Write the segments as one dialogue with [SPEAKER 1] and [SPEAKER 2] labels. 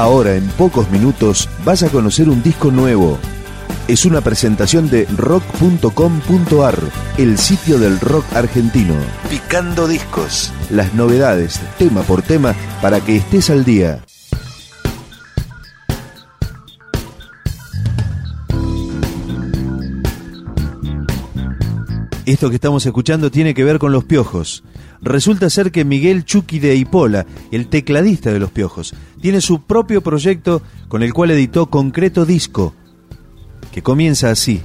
[SPEAKER 1] Ahora, en pocos minutos, vas a conocer un disco nuevo. Es una presentación de rock.com.ar, el sitio del rock argentino. Picando discos. Las novedades, tema por tema, para que estés al día. Esto que estamos escuchando tiene que ver con los piojos. Resulta ser que Miguel Chucky de Ipola, el tecladista de los piojos, tiene su propio proyecto con el cual editó Concreto Disco, que comienza así.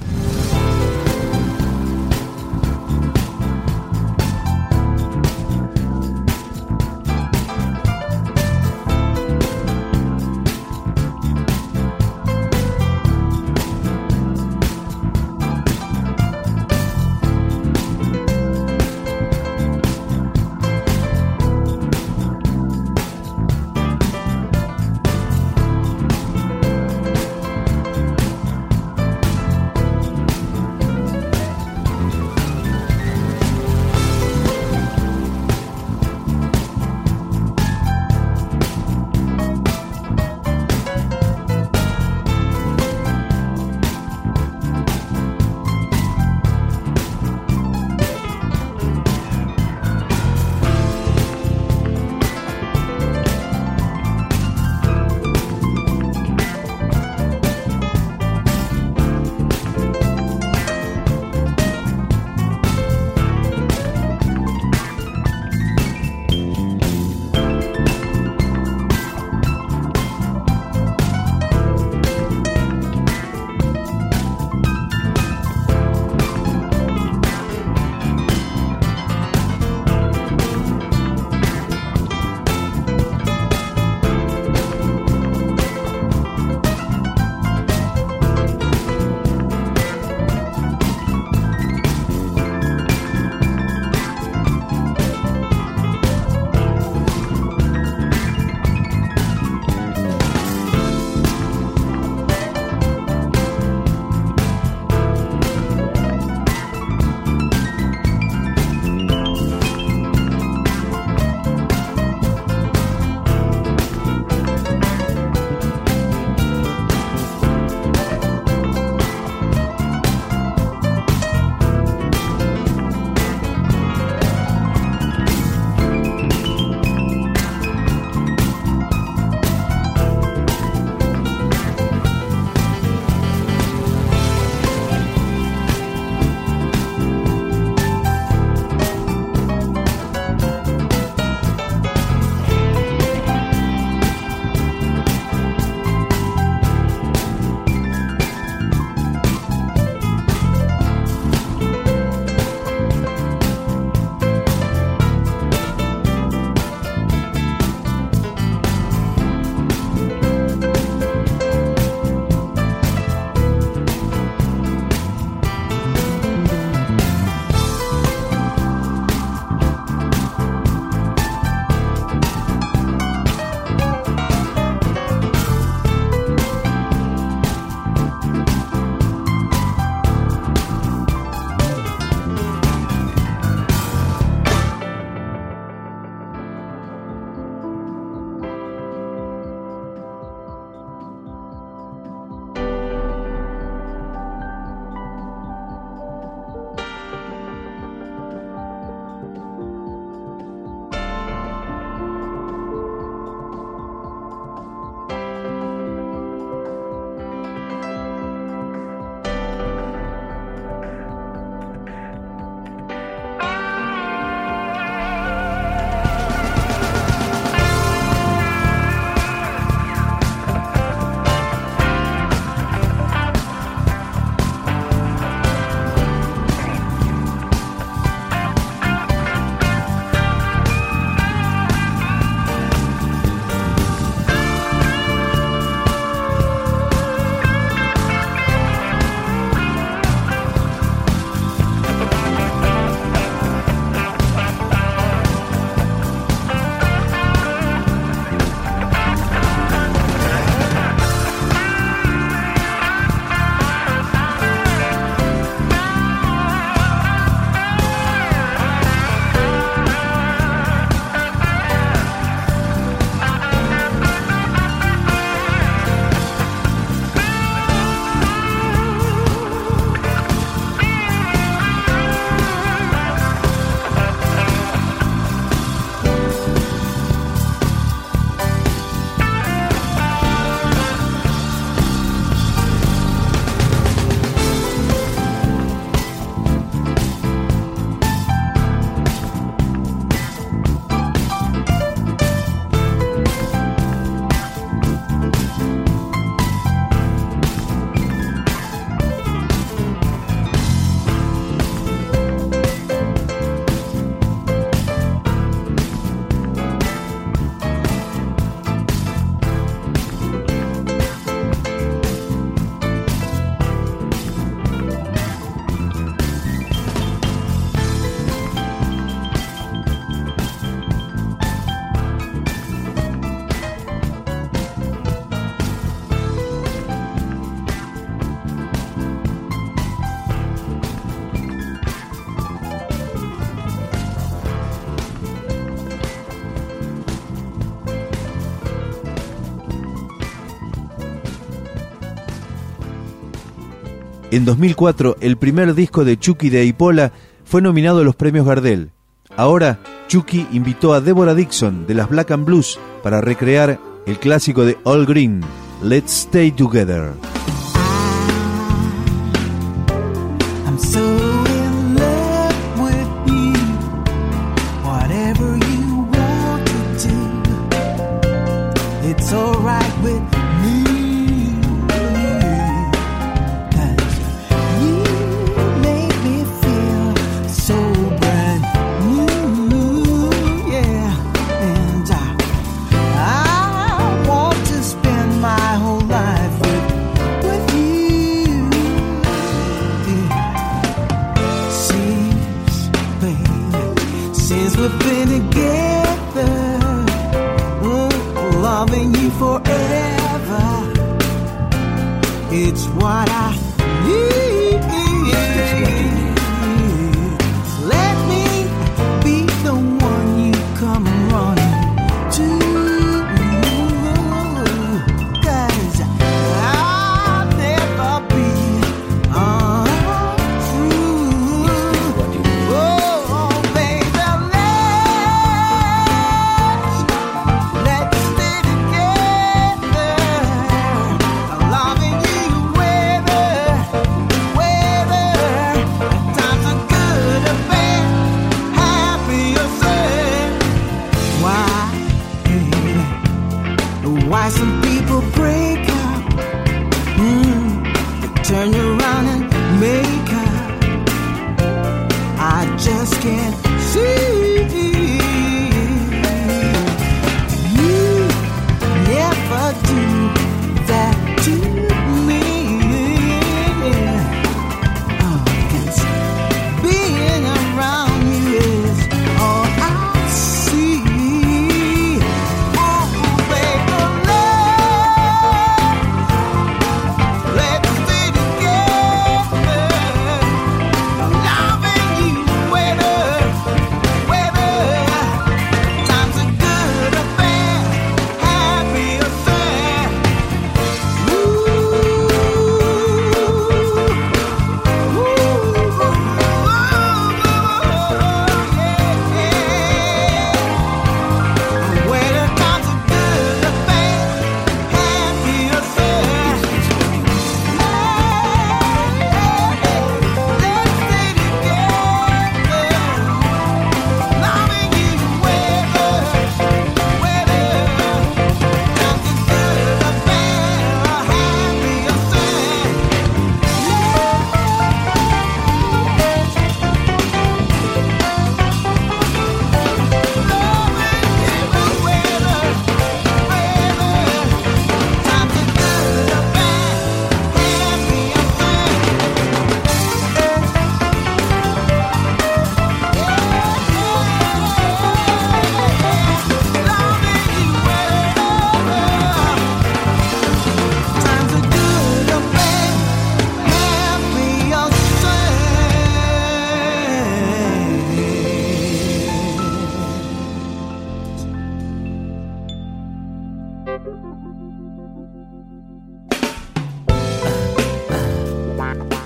[SPEAKER 2] En 2004, el primer disco de Chucky de Ipola fue nominado a los premios Gardel. Ahora, Chucky invitó a Deborah Dixon de las Black and Blues para recrear el clásico de All Green, Let's Stay Together.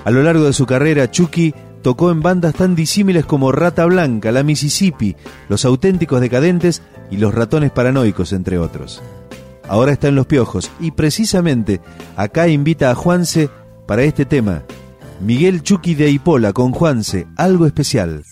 [SPEAKER 3] A lo largo de su carrera, Chucky tocó en bandas tan disímiles como Rata Blanca, La Mississippi, Los Auténticos Decadentes y Los Ratones Paranoicos, entre otros. Ahora está en Los Piojos y precisamente acá invita a Juanse para este tema. Miguel Chucky de Ipola con Juanse, algo especial.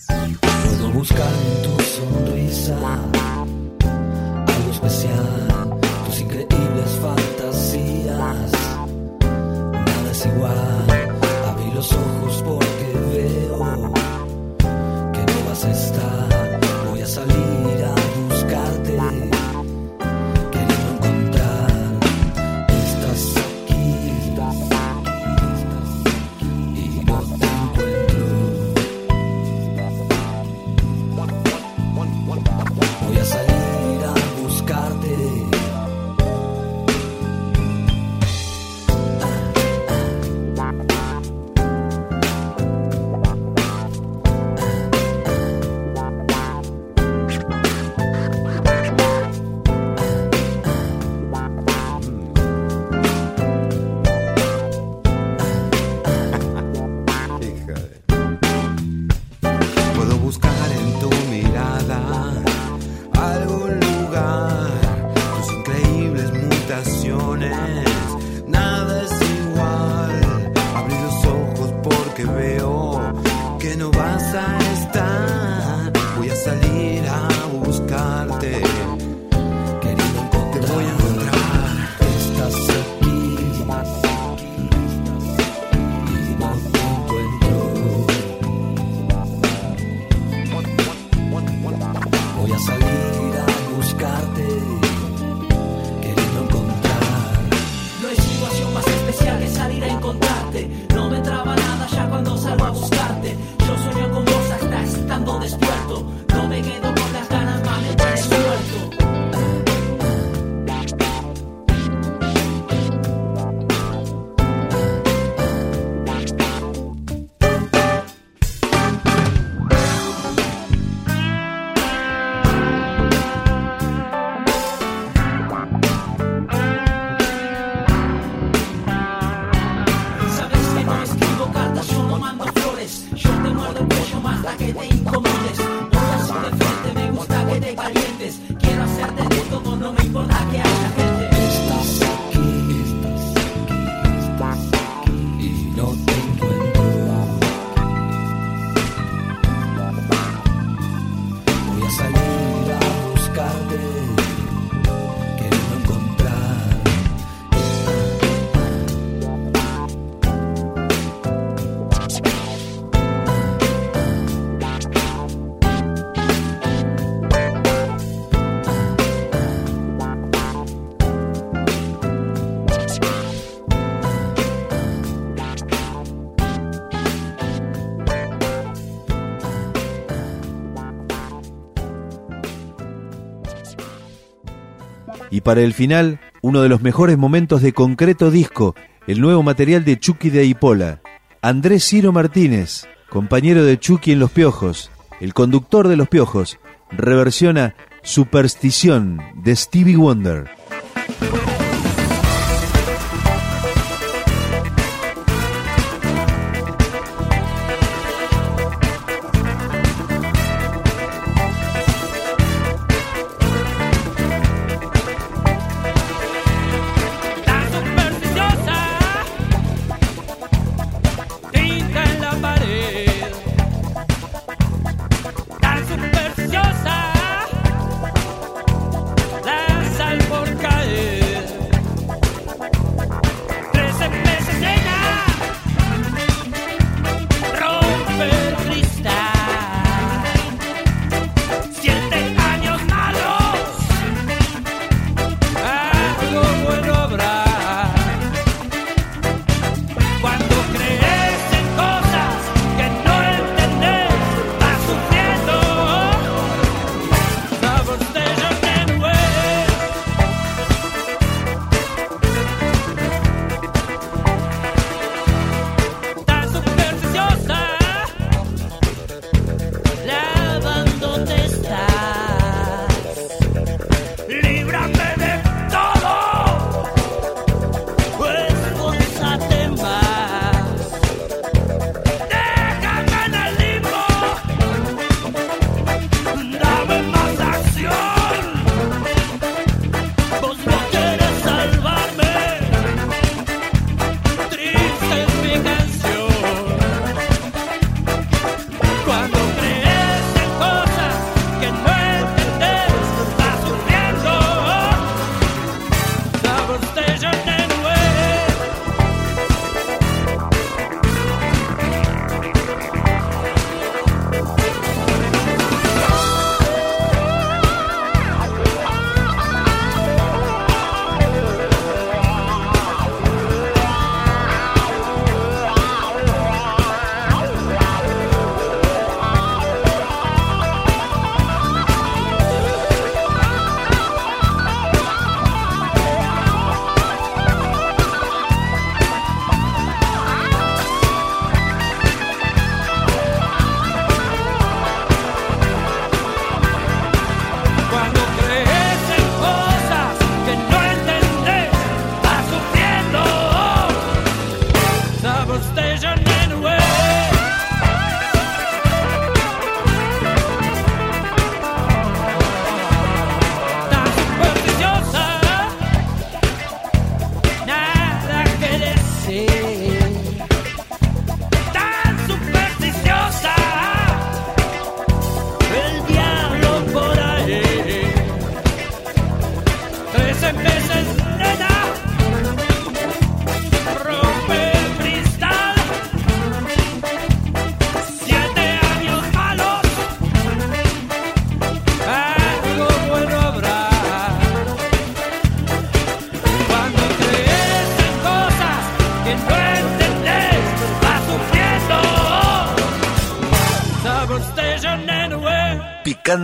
[SPEAKER 4] Y
[SPEAKER 3] para el final, uno de los mejores momentos de concreto disco, el nuevo material de Chucky de Aipola. Andrés Ciro Martínez, compañero de Chucky en Los Piojos, el conductor de Los Piojos, reversiona Superstición de Stevie Wonder.